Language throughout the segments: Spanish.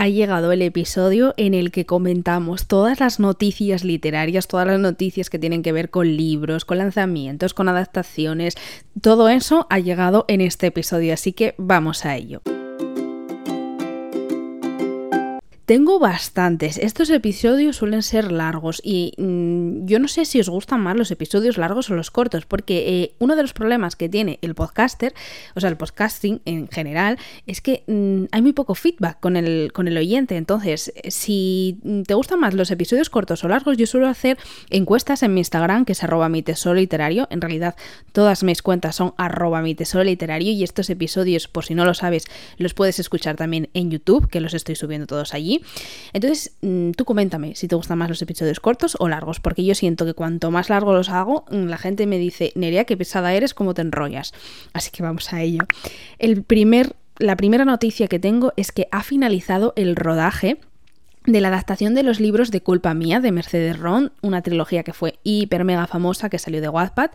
ha llegado el episodio en el que comentamos todas las noticias literarias, todas las noticias que tienen que ver con libros, con lanzamientos, con adaptaciones. Todo eso ha llegado en este episodio, así que vamos a ello. Tengo bastantes. Estos episodios suelen ser largos y mm, yo no sé si os gustan más los episodios largos o los cortos, porque eh, uno de los problemas que tiene el podcaster, o sea, el podcasting en general, es que mm, hay muy poco feedback con el, con el oyente. Entonces, si te gustan más los episodios cortos o largos, yo suelo hacer encuestas en mi Instagram, que es arroba mi tesoro literario. En realidad, todas mis cuentas son arroba mi tesoro literario y estos episodios, por si no lo sabes, los puedes escuchar también en YouTube, que los estoy subiendo todos allí. Entonces, mm, tú coméntame si te gustan más los episodios cortos o largos, porque yo siento que cuanto más largo los hago, mm, la gente me dice, Nerea, qué pesada eres, cómo te enrollas. Así que vamos a ello. El primer, la primera noticia que tengo es que ha finalizado el rodaje de la adaptación de los libros de Culpa Mía de Mercedes Ron, una trilogía que fue hiper mega famosa que salió de Wattpad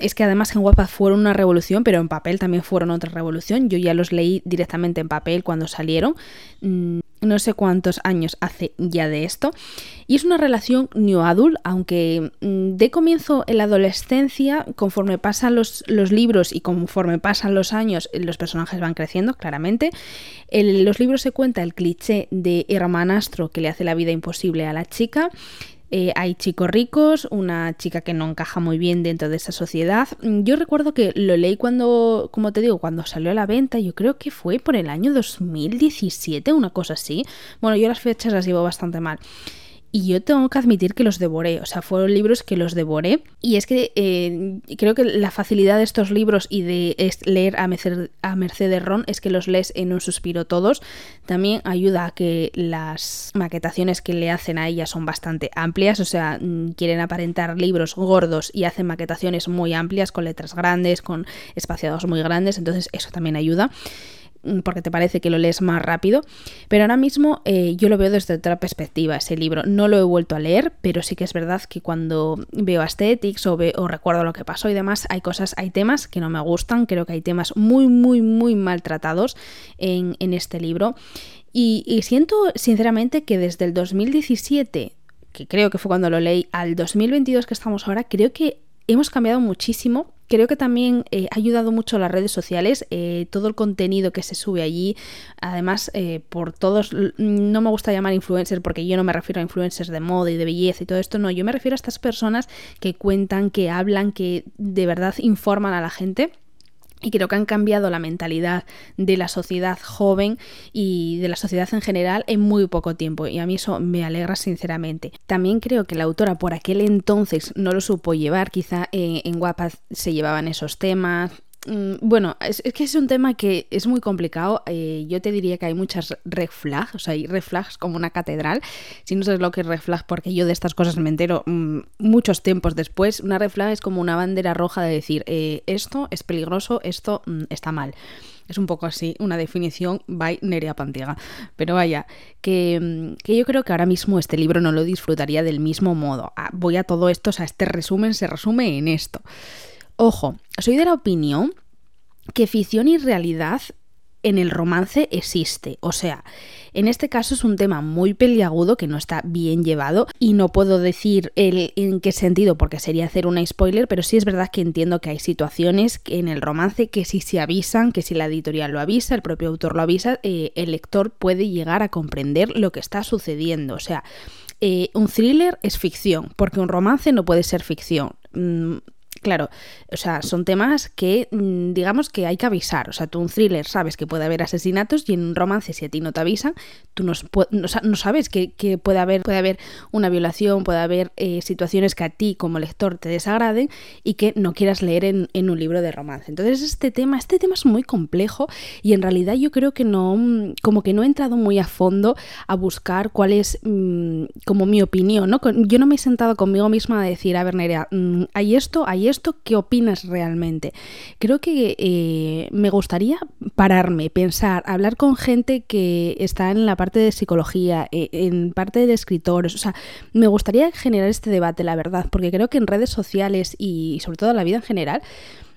es que además en Wattpad fueron una revolución, pero en papel también fueron otra revolución. Yo ya los leí directamente en papel cuando salieron. Mm, no sé cuántos años hace ya de esto. Y es una relación new adult, aunque mm, de comienzo en la adolescencia, conforme pasan los, los, libros y conforme pasan los años, los personajes van creciendo, claramente. En los libros se cuenta el cliché de hermanastro que le hace la vida imposible a la chica eh, hay chicos ricos, una chica que no encaja muy bien dentro de esa sociedad. Yo recuerdo que lo leí cuando, como te digo, cuando salió a la venta, yo creo que fue por el año 2017, una cosa así. Bueno, yo las fechas las llevo bastante mal. Y yo tengo que admitir que los devoré, o sea, fueron libros que los devoré. Y es que eh, creo que la facilidad de estos libros y de leer a, Mercedes Ron es que los lees en un suspiro todos. También ayuda a que las maquetaciones que le hacen a ella son bastante amplias, o sea, mm, quieren aparentar libros gordos y hacen maquetaciones muy amplias, con letras grandes, con espaciados muy grandes, entonces eso también ayuda. Mm, porque te parece que lo lees más rápido, pero ahora mismo eh, yo lo veo desde otra perspectiva ese libro. No lo he vuelto a leer, pero sí que es verdad que cuando veo Aesthetics o, o recuerdo lo que pasó y demás, hay cosas, hay temas que no me gustan, creo que hay temas muy, muy, muy maltratados en, en este libro. Y, y siento sinceramente que desde el 2017 que creo que fue cuando lo leí, al 2022 que estamos ahora, creo que hemos cambiado muchísimo Creo que también eh, ha ayudado mucho las redes sociales, eh, todo el contenido que se sube allí, además eh, por todos, no me gusta llamar influencers porque yo no me refiero a influencers de moda y de belleza y todo esto, no, yo me refiero a estas personas que cuentan, que hablan, que de verdad informan a la gente y creo que han cambiado la mentalidad de la sociedad joven y de la sociedad en general en muy poco tiempo. Y a mí eso me alegra sinceramente. También creo que la autora por aquel entonces no lo supo llevar. Quizá eh, en Wattpad se llevaban esos temas, bueno, es, que es un tema que es muy complicado. Eh, yo te diría que hay muchas red flags, o sea, hay red flags como una catedral. Si no sabes lo que es red flag, porque yo de estas cosas me entero mm, muchos tiempos después, una red flag es como una bandera roja de decir, eh, esto es peligroso, esto mm, está mal. Es un poco así, una definición by Nerea Pantiga. Pero vaya, que, que, yo creo que ahora mismo este libro no lo disfrutaría del mismo modo. Ah, voy a todo esto, o sea, este resumen se resume en esto. Ojo, soy de la opinión que ficción y realidad en el romance existe. O sea, en este caso es un tema muy peliagudo que no está bien llevado y no puedo decir el, en qué sentido porque sería hacer una spoiler, pero sí es verdad que entiendo que hay situaciones en el romance que si se avisan, que si la editorial lo avisa, el propio autor lo avisa, eh, el lector puede llegar a comprender lo que está sucediendo. O sea, eh, un thriller es ficción, porque un romance no puede ser ficción. Mm, Claro, o sea, son temas que mm, digamos que hay que avisar. O sea, tú un thriller sabes que puede haber asesinatos y en un romance si a ti no te avisan, tú no, sabes que, puede, haber, haber una violación, puede haber eh, situaciones que a ti como lector te desagraden y que no quieras leer en, un libro de romance. Entonces este tema, este tema es muy complejo y en realidad yo creo que no, mm, como que no he entrado muy a fondo a buscar cuál es mm, como mi opinión, ¿no? Yo no me he sentado conmigo misma a decir, a ver, Nerea, hay esto, hay esto, ¿qué opinas realmente? Creo que eh, me gustaría pararme, pensar, hablar con gente que está en la parte de psicología, eh, en parte de escritores, o sea, me gustaría generar este debate, la verdad, porque creo que en redes sociales y sobre todo en la vida en general,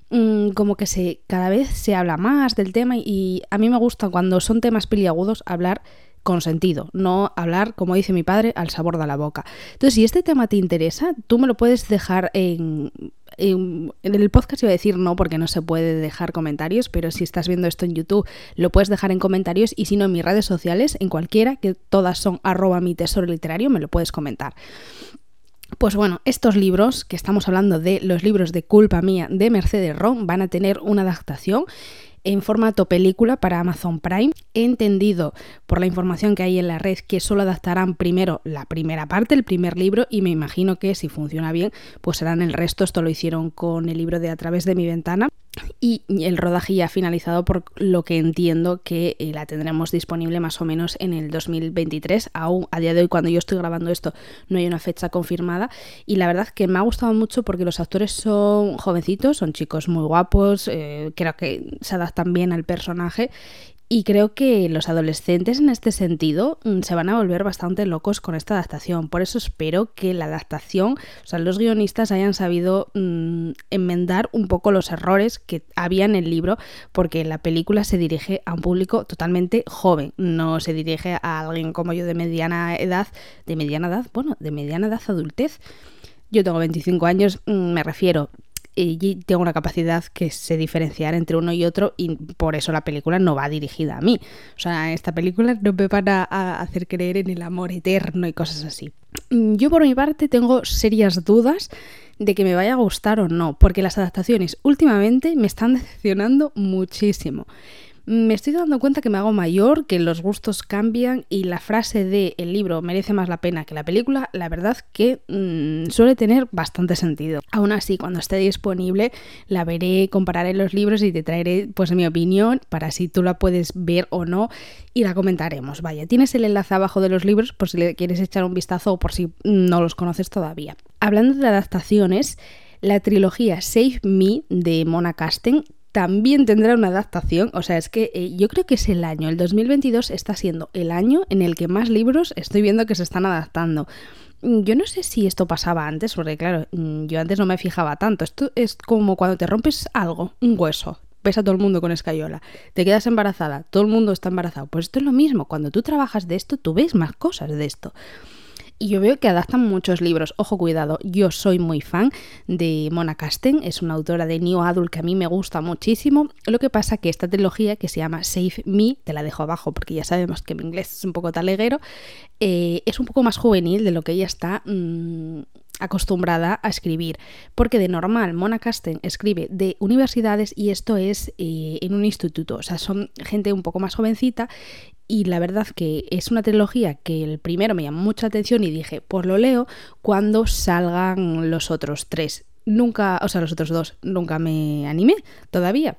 mm, como que se cada vez se habla más del tema y a mí me gusta cuando son temas peliagudos hablar con sentido, no hablar, como dice mi padre, al sabor de la boca. Entonces, si este tema te interesa, tú me lo puedes dejar en, en, el podcast iba a decir no porque no se puede dejar comentarios, pero si estás viendo esto en YouTube lo puedes dejar en comentarios y si no en mis redes sociales, en cualquiera, que todas son arroba mi tesoro literario, me lo puedes comentar. Pues bueno, estos libros, que estamos hablando de los libros de culpa mía de Mercedes Ron, van a tener una adaptación en formato película para Amazon Prime. He entendido por la información que hay en la red que solo adaptarán primero la primera parte, el primer libro, y me imagino que si funciona bien, pues serán el resto. Esto lo hicieron con el libro de A través de mi ventana y el rodaje ya ha finalizado por lo que entiendo que eh, la tendremos disponible más o menos en el 2023. Aún a día de hoy cuando yo estoy grabando esto no hay una fecha confirmada y la verdad que me ha gustado mucho porque los actores son jovencitos, son chicos muy guapos, eh, creo que se adaptan bien al personaje y creo que los adolescentes en este sentido mm, se van a volver bastante locos con esta adaptación. Por eso espero que la adaptación, o sea, los guionistas hayan sabido mm, enmendar un poco los errores que había en el libro, porque la película se dirige a un público totalmente joven, no se dirige a alguien como yo de mediana edad, de mediana edad, bueno, de mediana edad adultez. Yo tengo 25 años, mm, me refiero, y tengo una capacidad que sé diferenciar entre uno y otro y por eso la película no va dirigida a mí. O sea, esta película no me van a, hacer creer en el amor eterno y cosas así. Yo por mi parte tengo serias dudas de que me vaya a gustar o no, porque las adaptaciones últimamente me están decepcionando muchísimo me estoy dando cuenta que me hago mayor, que los gustos cambian y la frase de el libro merece más la pena que la película, la verdad que mm, suele tener bastante sentido. Aún así, cuando esté disponible, la veré, compararé los libros y te traeré pues mi opinión para si tú la puedes ver o no y la comentaremos. Vaya, tienes el enlace abajo de los libros por si le quieres echar un vistazo o por si no los conoces todavía. Hablando de adaptaciones, la trilogía Save Me de Mona Casten también tendrá una adaptación. O sea, es que eh, yo creo que es el año, el 2022 está siendo el año en el que más libros estoy viendo que se están adaptando. Mm, yo no sé si esto pasaba antes, porque claro, mm, yo antes no me fijaba tanto. Esto es como cuando te rompes algo, un hueso, ves a todo el mundo con escayola, te quedas embarazada, todo el mundo está embarazado. Pues esto es lo mismo, cuando tú trabajas de esto, tú ves más cosas de esto. Y yo veo que adaptan muchos libros. Ojo, cuidado, yo soy muy fan de Mona Casten, es una autora de New Adult que a mí me gusta muchísimo. Lo que pasa que esta trilogía que se llama Save Me, te la dejo abajo porque ya sabemos que mi inglés es un poco taleguero, eh, es un poco más juvenil de lo que ella está mm, acostumbrada a escribir, porque de normal Mona Casten escribe de universidades y esto es eh, en un instituto, o sea, son gente un poco más jovencita y la verdad que es una trilogía que el primero me llamó mucha atención y dije, pues lo leo cuando salgan los otros tres. Nunca, o sea, los otros dos, nunca me animé todavía.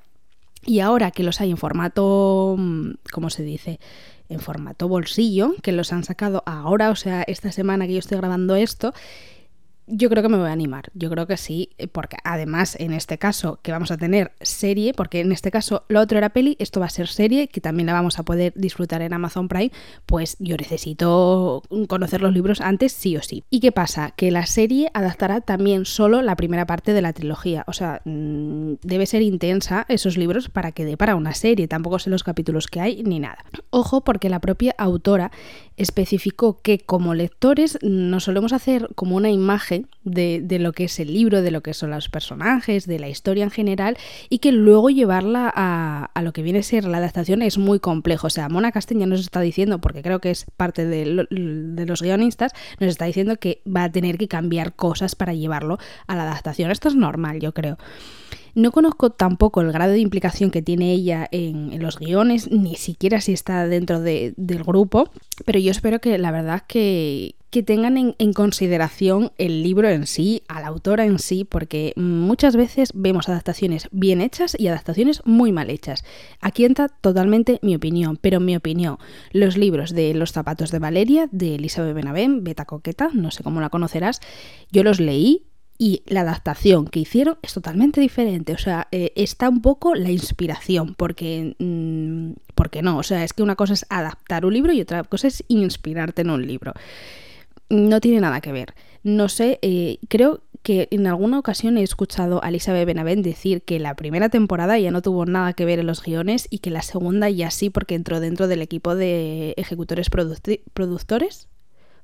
Y ahora que los hay en formato, mm, ¿cómo se dice? En formato bolsillo, que los han sacado ahora, o sea, esta semana que yo estoy grabando esto, yo creo que me voy a animar, yo creo que sí, porque además en este caso que vamos a tener serie, porque en este caso lo otro era peli, esto va a ser serie, que también la vamos a poder disfrutar en Amazon Prime, pues yo necesito conocer los libros antes sí o sí. ¿Y qué pasa? Que la serie adaptará también solo la primera parte de la trilogía, o sea, mm, debe ser intensa esos libros para que dé para una serie, tampoco sé los capítulos que hay ni nada. Ojo porque la propia autora especificó que como lectores nos solemos hacer como una imagen de, lo que es el libro, de lo que son los personajes, de la historia en general, y que luego llevarla a, lo que viene a ser la adaptación es muy complejo. O sea, Mona Castaña nos está diciendo, porque creo que es parte de, de los guionistas, nos está diciendo que va a tener que cambiar cosas para llevarlo a la adaptación. Esto es normal, yo creo. No conozco tampoco el grado de implicación que tiene ella en, los guiones, ni siquiera si está dentro del grupo, pero yo espero que la verdad que, que tengan en, consideración el libro en sí, a la autora en sí, porque muchas veces vemos adaptaciones bien hechas y adaptaciones muy mal hechas. Aquí entra totalmente mi opinión, pero mi opinión, los libros de Los zapatos de Valeria, de Elizabeth Benavent, Beta Coqueta, no sé cómo la conocerás, yo los leí y la adaptación que hicieron es totalmente diferente. O sea, eh, está un poco la inspiración, porque, mm, porque no, o sea, es que una cosa es adaptar un libro y otra cosa es inspirarte en un libro. No tiene nada que ver. No sé, eh, creo que en alguna ocasión he escuchado a Elizabeth Benavent decir que la primera temporada ya no tuvo nada que ver en los guiones y que la segunda ya sí porque entró dentro del equipo de ejecutores productores.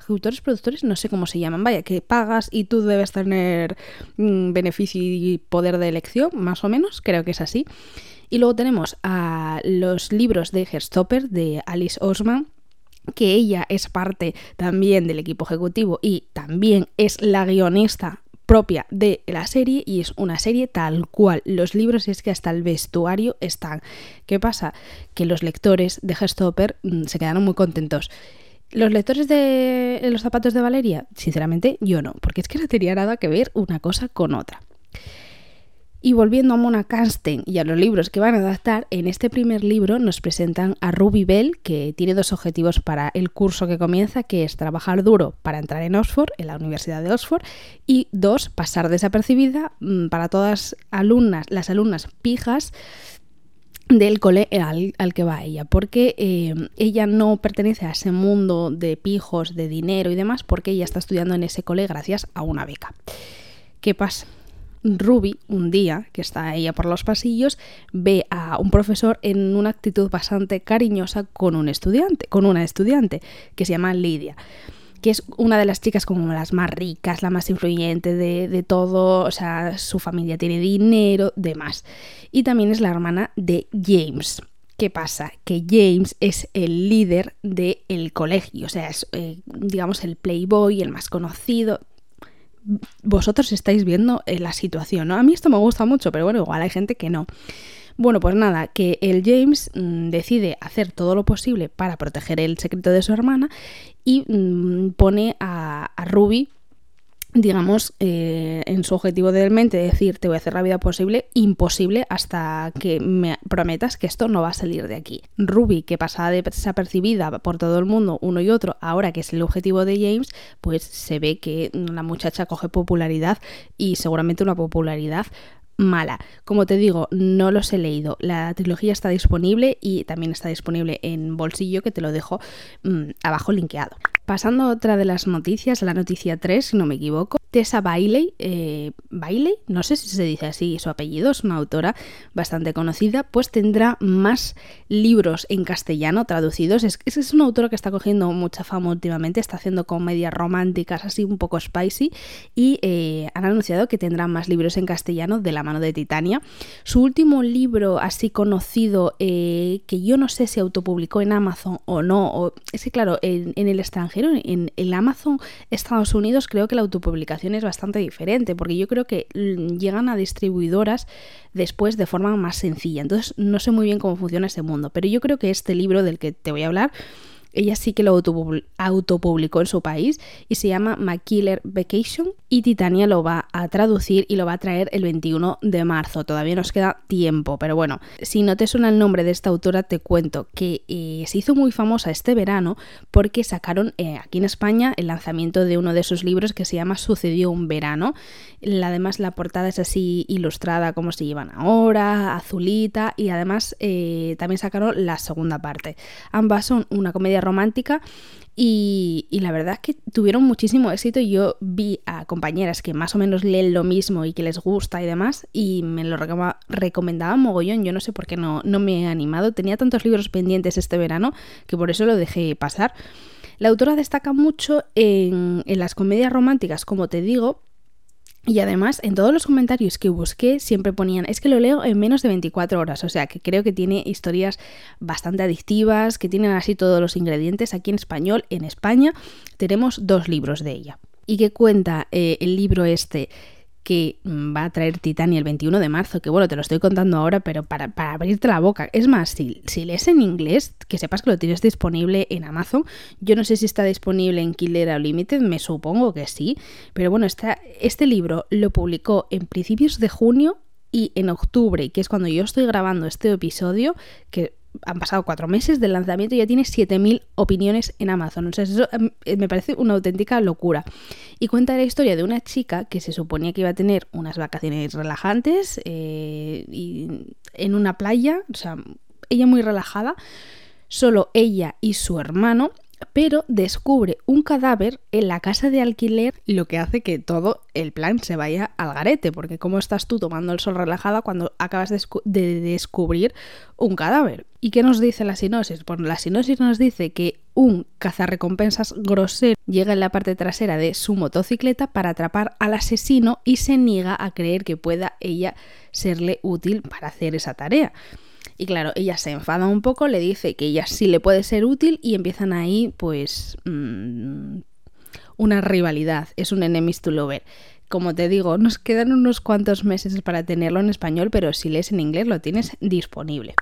Ejecutores productores, no sé cómo se llaman, vaya, que pagas y tú debes tener mm, beneficio y poder de elección, más o menos, creo que es así. Y luego tenemos a los libros de Herstopper de Alice Osman, que ella es parte también del equipo ejecutivo y también es la guionista propia de la serie y es una serie tal cual. Los libros es que hasta el vestuario están. ¿Qué pasa? Que los lectores de Gestopper mm, se quedaron muy contentos. ¿Los lectores de los zapatos de Valeria? Sinceramente, yo no, porque es que no tenía nada que ver una cosa con otra. Y volviendo a Mona Cansten y a los libros que van a adaptar, en este primer libro nos presentan a Ruby Bell, que tiene dos objetivos para el curso que comienza, que es trabajar duro para entrar en Oxford, en la Universidad de Oxford, y dos, pasar desapercibida mm, para todas alumnas, las alumnas pijas del cole al, que va ella, porque eh, ella no pertenece a ese mundo de pijos, de dinero y demás, porque ella está estudiando en ese cole gracias a una beca. ¿Qué pasa? Ruby, un día que está ella por los pasillos, ve a un profesor en una actitud bastante cariñosa con un estudiante, con una estudiante que se llama Lidia que es una de las chicas como las más ricas, la más influyente de, de, todo, o sea, su familia tiene dinero, demás. Y también es la hermana de James. ¿Qué pasa? Que James es el líder del colegio, o sea, es, eh, digamos, el playboy, el más conocido, vosotros estáis viendo eh, la situación, ¿no? A mí esto me gusta mucho, pero bueno, igual hay gente que no. Bueno, pues nada, que el James mm, decide hacer todo lo posible para proteger el secreto de su hermana y mm, pone a, a Ruby digamos, eh, en su objetivo de mente decir te voy a hacer la vida posible, imposible hasta que me prometas que esto no va a salir de aquí. Ruby, que pasaba desapercibida por todo el mundo, uno y otro, ahora que es el objetivo de James, pues se ve que la muchacha coge popularidad y seguramente una popularidad mala. Como te digo, no los he leído. La trilogía está disponible y también está disponible en bolsillo que te lo dejo mm, abajo linkeado. Pasando a otra de las noticias, la noticia 3, si no me equivoco, Tessa Bailey, eh, Bailey, no sé si se dice así su apellido, es una autora bastante conocida, pues tendrá más libros en castellano traducidos. Es, es una autora que está cogiendo mucha fama últimamente, está haciendo comedias románticas así un poco spicy y eh, han anunciado que tendrá más libros en castellano de la mano de Titania. Su último libro así conocido, eh, que yo no sé si autopublicó en Amazon o no, es que claro, en el extranjero, en el Amazon Estados Unidos creo que la autopublicación es bastante diferente, porque yo creo que llegan a distribuidoras después de forma más sencilla. Entonces no sé muy bien cómo funciona ese mundo, pero yo creo que este libro del que te voy a hablar ella sí que lo autopublicó en su país y se llama McKiller Vacation y Titania lo va a traducir y lo va a traer el 21 de marzo. Todavía nos queda tiempo, pero bueno, si no te suena el nombre de esta autora te cuento que eh, se hizo muy famosa este verano porque sacaron eh, aquí en España el lanzamiento de uno de sus libros que se llama Sucedió un verano. Además la portada es así ilustrada como se llevan ahora, azulita y además eh, también sacaron la segunda parte. Ambas son una comedia romántica y, la verdad es que tuvieron muchísimo éxito. Yo vi a compañeras que más o menos leen lo mismo y que les gusta y demás, y me lo recomendaban mogollón. Yo no sé por qué no, no me he animado. Tenía tantos libros pendientes este verano que por eso lo dejé pasar. La autora destaca mucho en, en las comedias románticas, como te digo, y además, en todos los comentarios que busqué siempre ponían, es que lo leo en menos de 24 horas, o sea que creo que tiene historias bastante adictivas, que tienen así todos los ingredientes. Aquí en español, en España, tenemos dos libros de ella. ¿Y qué cuenta eh, el libro este? Que va a traer Titania el 21 de marzo, que bueno, te lo estoy contando ahora, pero para, abrirte la boca. Es más, si, si, lees en inglés, que sepas que lo tienes disponible en Amazon. Yo no sé si está disponible en Killer Unlimited, me supongo que sí, pero bueno, este libro lo publicó en principios de junio y en octubre, que es cuando yo estoy grabando este episodio, que han pasado cuatro meses del lanzamiento y ya tiene 7.000 opiniones en Amazon. O sea, eso em, eh, me parece una auténtica locura. Y cuenta la historia de una chica que se suponía que iba a tener unas vacaciones relajantes eh, y en una playa, o sea, ella muy relajada, solo ella y su hermano pero descubre un cadáver en la casa de alquiler, lo que hace que todo el plan se vaya al garete, porque ¿cómo estás tú tomando el sol relajada cuando acabas de, descubrir un cadáver? ¿Y qué nos dice la sinosis? Bueno, la sinosis nos dice que un cazarrecompensas grosero llega en la parte trasera de su motocicleta para atrapar al asesino y se niega a creer que pueda ella serle útil para hacer esa tarea. Y claro, ella se enfada un poco, le dice que ella sí le puede ser útil y empiezan ahí pues mmm, una rivalidad, es un enemies to lover. Como te digo, nos quedan unos cuantos meses para tenerlo en español, pero si lees en inglés lo tienes disponible.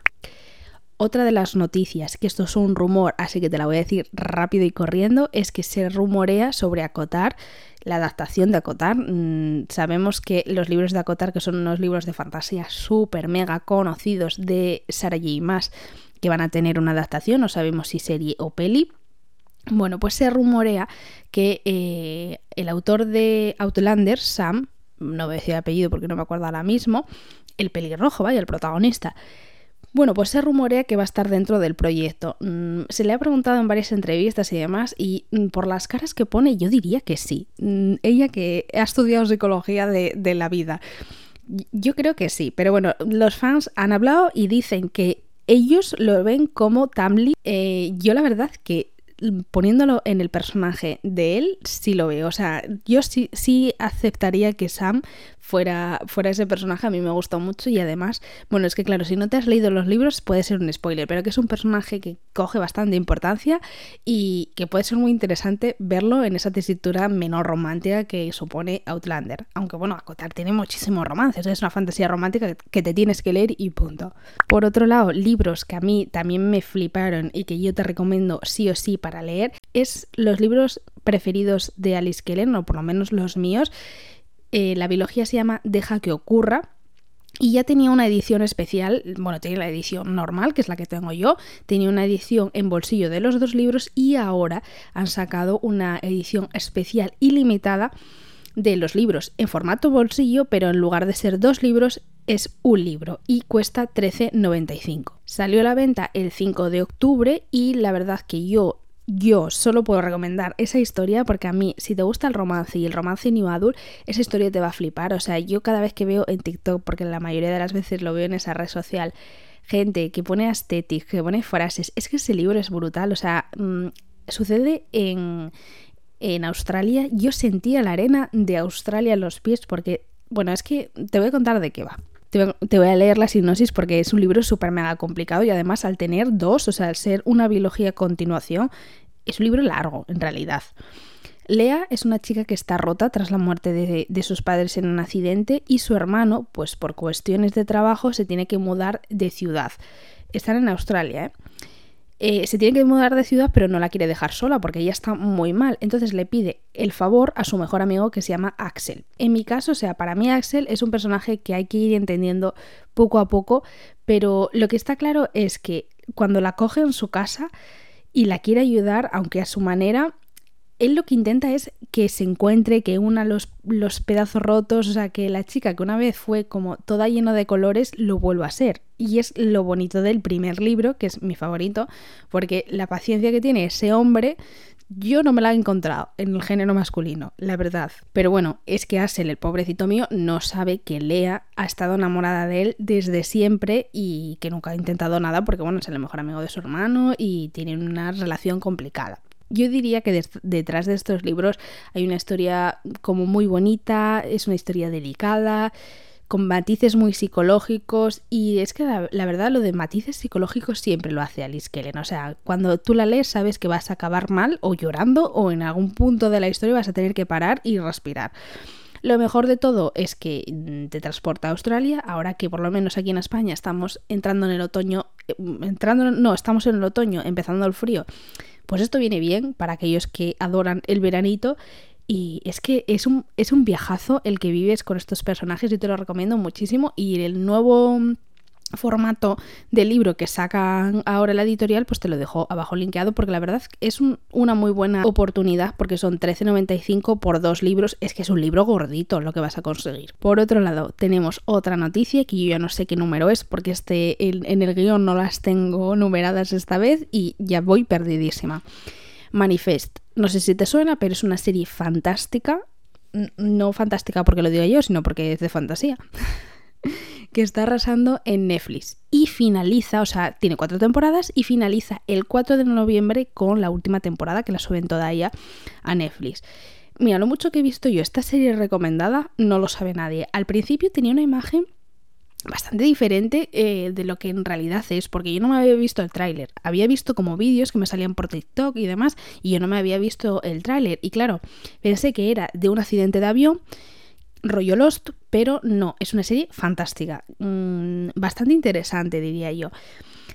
Otra de las noticias, que esto es un rumor, así que te la voy a decir rápido y corriendo, es que se rumorea sobre acotar la adaptación de Acotar. Mm, sabemos que los libros de Acotar, que son unos libros de fantasía súper mega conocidos de Sarah J. Maas, que van a tener una adaptación, no sabemos si serie o peli. Bueno, pues se rumorea que eh, el autor de Outlander, Sam, no voy a decir apellido porque no me acuerdo ahora mismo, el pelirrojo, vaya, el protagonista, bueno, pues se rumorea que va a estar dentro del proyecto. Mm, se le ha preguntado en varias entrevistas y demás, y mm, por las caras que pone, yo diría que sí. Mm, ella que ha estudiado psicología de, la vida. Yo creo que sí, pero bueno, los fans han hablado y dicen que ellos lo ven como Tamley. Eh, yo la verdad que poniéndolo en el personaje de él, sí lo veo. O sea, yo sí, sí aceptaría que Sam fuera, fuera ese personaje. A mí me gustó mucho y además, bueno, es que claro, si no te has leído los libros puede ser un spoiler, pero que es un personaje que coge bastante importancia y que puede ser muy interesante verlo en esa tesitura menor romántica que supone Outlander. Aunque bueno, Acotar tiene muchísimos romances, es una fantasía romántica que te tienes que leer y punto. Por otro lado, libros que a mí también me fliparon y que yo te recomiendo sí o sí para leer, es los libros preferidos de Alice Kellen, o por lo menos los míos. Eh, la biología se llama Deja que ocurra. Y ya tenía una edición especial, bueno, tenía la edición normal, que es la que tengo yo, tenía una edición en bolsillo de los dos libros y ahora han sacado una edición especial y limitada de los libros en formato bolsillo, pero en lugar de ser dos libros es un libro y cuesta 13,95. Salió a la venta el 5 de octubre y la verdad que yo yo solo puedo recomendar esa historia porque a mí, si te gusta el romance y el romance new adult, esa historia te va a flipar. O sea, yo cada vez que veo en TikTok, porque la mayoría de las veces lo veo en esa red social, gente que pone aesthetic, que pone frases, es que ese libro es brutal. O sea, mm, sucede en, en Australia. Yo sentía la arena de Australia en los pies porque, bueno, es que te voy a contar de qué va. Te voy a leer la sinopsis porque es un libro súper mega complicado y además al tener dos, o sea, al ser una biología a continuación, es un libro largo en realidad. Lea es una chica que está rota tras la muerte de, sus padres en un accidente y su hermano, pues por cuestiones de trabajo, se tiene que mudar de ciudad. Están en Australia, ¿eh? Eh, se tiene que mudar de ciudad, pero no la quiere dejar sola porque ella está muy mal. Entonces le pide el favor a su mejor amigo que se llama Axel. En mi caso, o sea, para mí Axel es un personaje que hay que ir entendiendo poco a poco, pero lo que está claro es que cuando la coge en su casa y la quiere ayudar, aunque a su manera, él lo que intenta es que se encuentre, que una los, los pedazos rotos, o sea, que la chica que una vez fue como toda llena de colores lo vuelva a ser. Y es lo bonito del primer libro, que es mi favorito, porque la paciencia que tiene ese hombre, yo no me la he encontrado en el género masculino, la verdad. Pero bueno, es que Asel, el pobrecito mío, no sabe que Lea ha estado enamorada de él desde siempre y que nunca ha intentado nada porque, bueno, es el mejor amigo de su hermano y tienen una relación complicada. Yo diría que detrás de estos libros hay una historia como muy bonita, es una historia delicada, con matices muy psicológicos y es que la, verdad lo de matices psicológicos siempre lo hace Alice Kellen. O sea, cuando tú la lees sabes que vas a acabar mal o llorando o en algún punto de la historia vas a tener que parar y respirar. Lo mejor de todo es que mm, te transporta a Australia, ahora que por lo menos aquí en España estamos entrando en el otoño, eh, entrando, no, estamos en el otoño, empezando el frío pues esto viene bien para aquellos que adoran el veranito. Y es que es un, es un viajazo el que vives con estos personajes y te lo recomiendo muchísimo. Y el nuevo formato de libro que sacan ahora la editorial, pues te lo dejo abajo linkeado porque la verdad es una muy buena oportunidad porque son 13.95 por dos libros, es que es un libro gordito lo que vas a conseguir. Por otro lado, tenemos otra noticia que yo ya no sé qué número es porque este, en, en el guion no las tengo numeradas esta vez y ya voy perdidísima. Manifest. No sé si te suena, pero es una serie fantástica. No fantástica porque lo digo yo, sino porque es de fantasía. que está arrasando en Netflix. Y finaliza, o sea, tiene cuatro temporadas y finaliza el 4 de noviembre con la última temporada que la suben toda ella a Netflix. Mira, lo mucho que he visto yo esta serie recomendada no lo sabe nadie. Al principio tenía una imagen bastante diferente eh, de lo que en realidad es, porque yo no me había visto el tráiler. Había visto como vídeos que me salían por TikTok y demás, y yo no me había visto el tráiler. Y claro, pensé que era de un accidente de avión, rollo Lost, pero no, es una serie fantástica, mm, bastante interesante diría yo.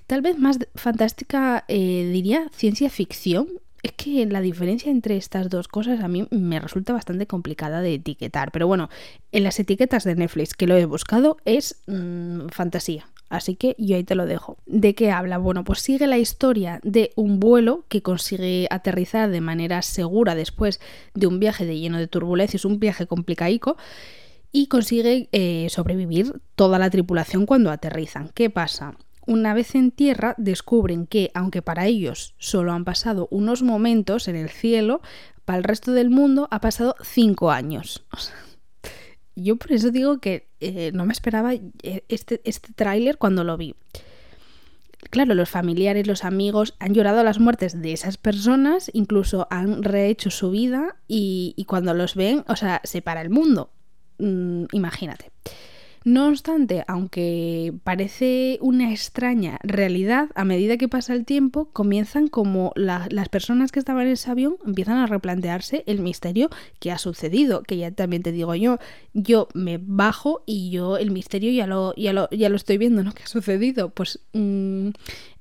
Tal vez más fantástica, eh, diría, ciencia ficción, es que la diferencia entre estas dos cosas a mí me resulta bastante complicada de etiquetar. Pero bueno, en las etiquetas de Netflix que lo he buscado es mm, fantasía. Así que yo ahí te lo dejo. ¿De qué habla? Bueno, pues sigue la historia de un vuelo que consigue aterrizar de manera segura después de un viaje de lleno de turbulencias, un viaje complicadico, y consigue eh, sobrevivir toda la tripulación cuando aterrizan. ¿Qué pasa? Una vez en tierra descubren que, aunque para ellos solo han pasado unos momentos en el cielo, para el resto del mundo ha pasado cinco años. Yo por eso digo que eh, no me esperaba eh, este, este tráiler cuando lo vi. Claro, los familiares, los amigos han llorado las muertes de esas personas, incluso han rehecho su vida y, y cuando los ven, o sea, se para el mundo. Mm, imagínate. No obstante, aunque parece una extraña realidad, a medida que pasa el tiempo, comienzan como las personas que estaban en ese avión empiezan a replantearse el misterio que ha sucedido, que ya también te digo yo, yo me bajo y yo el misterio ya lo, ya lo, ya lo estoy viendo, ¿no? ¿Qué ha sucedido? Pues mm,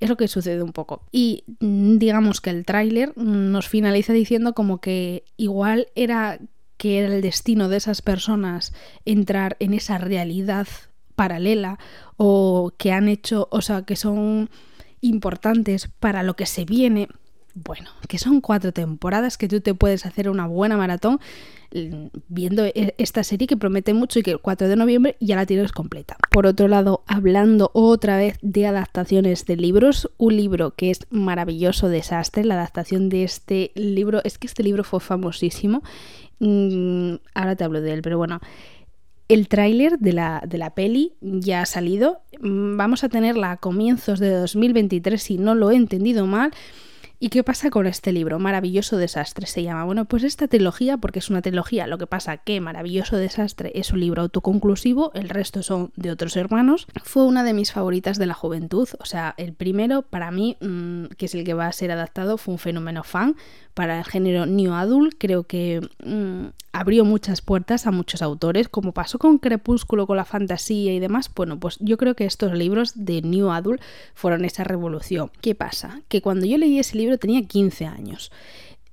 es lo que sucede un poco. Y mm, digamos que el tráiler nos finaliza diciendo como que igual era que era el destino de esas personas entrar en esa realidad paralela o que han hecho, o sea, que son importantes para lo que se viene. Bueno, que son cuatro temporadas que tú te puedes hacer una buena maratón viendo e, esta serie que promete mucho y que el 4 de noviembre ya la tienes completa. Por otro lado, hablando otra vez de adaptaciones de libros, un libro que es maravilloso, Desastre, la adaptación de este libro, es que este libro fue famosísimo Mm, ahora te hablo de él, pero bueno. El tráiler de la, de la peli ya ha salido. Mm, vamos a tenerla a comienzos de 2023, si no lo he entendido mal. ¿Y qué pasa con este libro? Maravilloso Desastre se llama. Bueno, pues esta trilogía, porque es una trilogía, lo que pasa que Maravilloso Desastre es un libro autoconclusivo, el resto son de otros hermanos, fue una de mis favoritas de la juventud. O sea, el primero para mí, mm, que es el que va a ser adaptado, fue un fenómeno fan para el género New Adult. Creo que mm, abrió muchas puertas a muchos autores, como pasó con Crepúsculo, con la fantasía y demás. Bueno, pues yo creo que estos libros de New Adult fueron esa revolución. ¿Qué pasa? Que cuando yo leí ese libro tenía 15 años.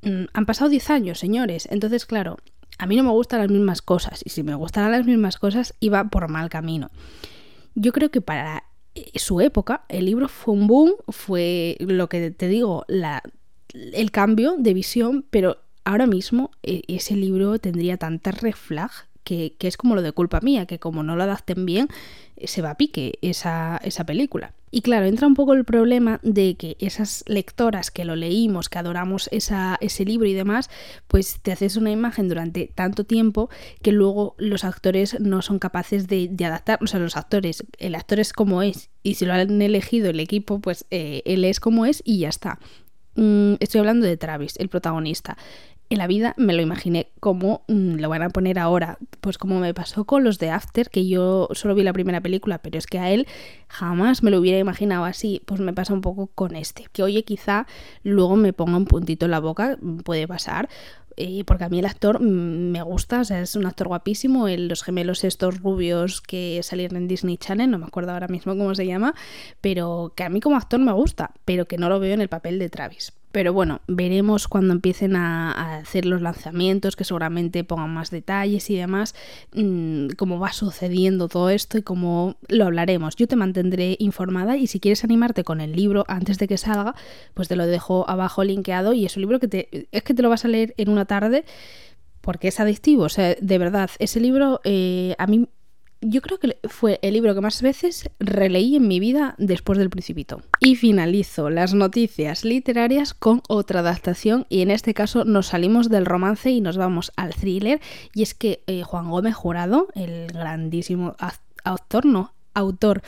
Mm, han pasado 10 años, señores. Entonces, claro, a mí no me gustan las mismas cosas. Y si me gustaran las mismas cosas, iba por mal camino. Yo creo que para eh, su época el libro fue un boom, fue lo que te digo, la, el cambio de visión, pero ahora mismo e, ese libro tendría tanta red que, es como lo de culpa mía, que como no lo adapten bien, eh, se va a pique esa, esa película. Y claro, entra un poco el problema de que esas lectoras que lo leímos, que adoramos esa, ese libro y demás, pues te haces una imagen durante tanto tiempo que luego los actores no son capaces de, adaptar. O sea, los actores, el actor es como es, y si lo han elegido el equipo, pues eh, él es como es y ya está. Mm, estoy hablando de Travis, el protagonista en la vida me lo imaginé como mm, lo van a poner ahora. Pues como me pasó con los de After, que yo solo vi la primera película, pero es que a él jamás me lo hubiera imaginado así. Pues me pasa un poco con este. Que oye, quizá luego me ponga un puntito en la boca, puede pasar. Eh, porque a mí el actor me gusta, o sea, es un actor guapísimo, el, los gemelos estos rubios que salieron en Disney Channel, no me acuerdo ahora mismo cómo se llama, pero que a mí como actor me gusta, pero que no lo veo en el papel de Travis. Pero bueno, veremos cuando empiecen a, hacer los lanzamientos, que seguramente pongan más detalles y demás, mm, cómo va sucediendo todo esto y cómo lo hablaremos. Yo te mantendré informada y si quieres animarte con el libro antes de que salga, pues te lo dejo abajo linkeado y es un libro que te, es que te lo vas a leer en una tarde porque es adictivo. O sea, de verdad, ese libro eh, a mí yo creo que fue el libro que más veces releí en mi vida después del Principito. Y finalizo las noticias literarias con otra adaptación y en este caso nos salimos del romance y nos vamos al thriller y es que eh, Juan Gómez Jurado, el grandísimo actor, no, autor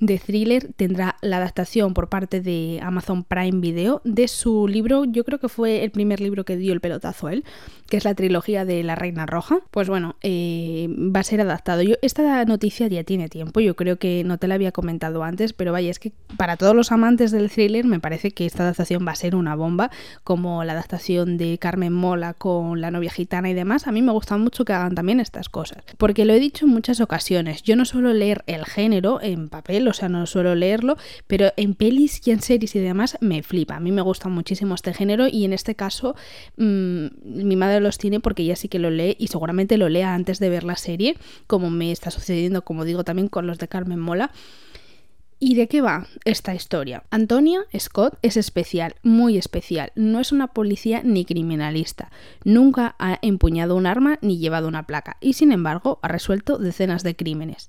de thriller tendrá la adaptación por parte de Amazon Prime Video de su libro, yo creo que fue el primer libro que dio el pelotazo a él, que es la trilogía de La Reina Roja. Pues bueno, eh, va a ser adaptado. Yo, esta noticia ya tiene tiempo, yo creo que no te la había comentado antes, pero vaya, es que para todos los amantes del thriller me parece que esta adaptación va a ser una bomba, como la adaptación de Carmen Mola con La novia gitana y demás. A mí me gusta mucho que hagan también estas cosas, porque lo he dicho en muchas ocasiones, yo no suelo leer el género en papel, o sea, no suelo leerlo, pero en pelis y en series y demás me flipa. A mí me gusta muchísimo este género y en este caso mm, mi madre los tiene porque ella sí que lo lee y seguramente lo lea antes de ver la serie, como me está sucediendo, como digo, también con los de Carmen Mola. ¿Y de qué va esta historia? Antonia Scott es especial, muy especial. No es una policía ni criminalista. Nunca ha empuñado un arma ni llevado una placa y sin embargo ha resuelto decenas de crímenes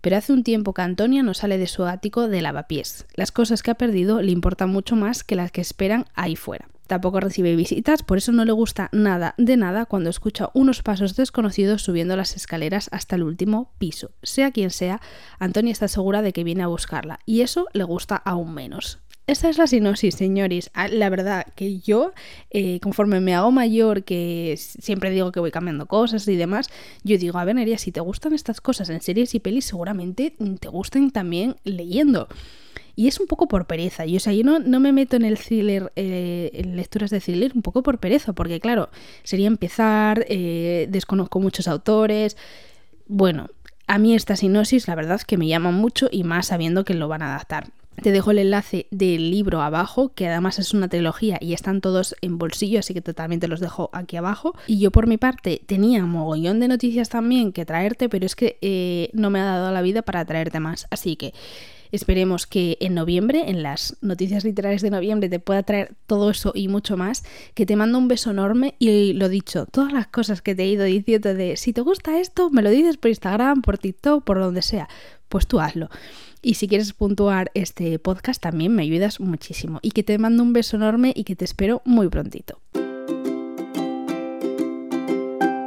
pero hace un tiempo que Antonia no sale de su ático de lavapiés. Las cosas que ha perdido le importan mucho más que las que esperan ahí fuera. Tampoco recibe visitas, por eso no le gusta nada de nada cuando escucha unos pasos desconocidos subiendo las escaleras hasta el último piso. Sea quien sea, Antonia está segura de que viene a buscarla, y eso le gusta aún menos. Esta es la sinopsis, señores. Ah, la verdad que yo, eh, conforme me hago mayor, que siempre digo que voy cambiando cosas y demás, yo digo, a ver, Neria, si te gustan estas cosas en series y pelis, seguramente te gusten también leyendo. Y es un poco por pereza. Y o sea, yo no, no me meto en el thriller, eh, en lecturas de thriller, un poco por pereza, porque claro, sería empezar, eh, desconozco muchos autores. Bueno, a mí esta sinopsis, la verdad que me llama mucho y más sabiendo que lo van a adaptar. Te dejo el enlace del libro abajo, que además es una trilogía y están todos en bolsillo, así que totalmente los dejo aquí abajo. Y yo por mi parte tenía mogollón de noticias también que traerte, pero es que eh, no me ha dado la vida para traerte más. Así que esperemos que en noviembre, en las noticias literarias de noviembre, te pueda traer todo eso y mucho más. Que te mando un beso enorme y lo dicho, todas las cosas que te he ido diciendo de si te gusta esto, me lo dices por Instagram, por TikTok, por donde sea, pues tú hazlo. Y si quieres puntuar este podcast también me ayudas muchísimo. Y que te mando un beso enorme y que te espero muy prontito.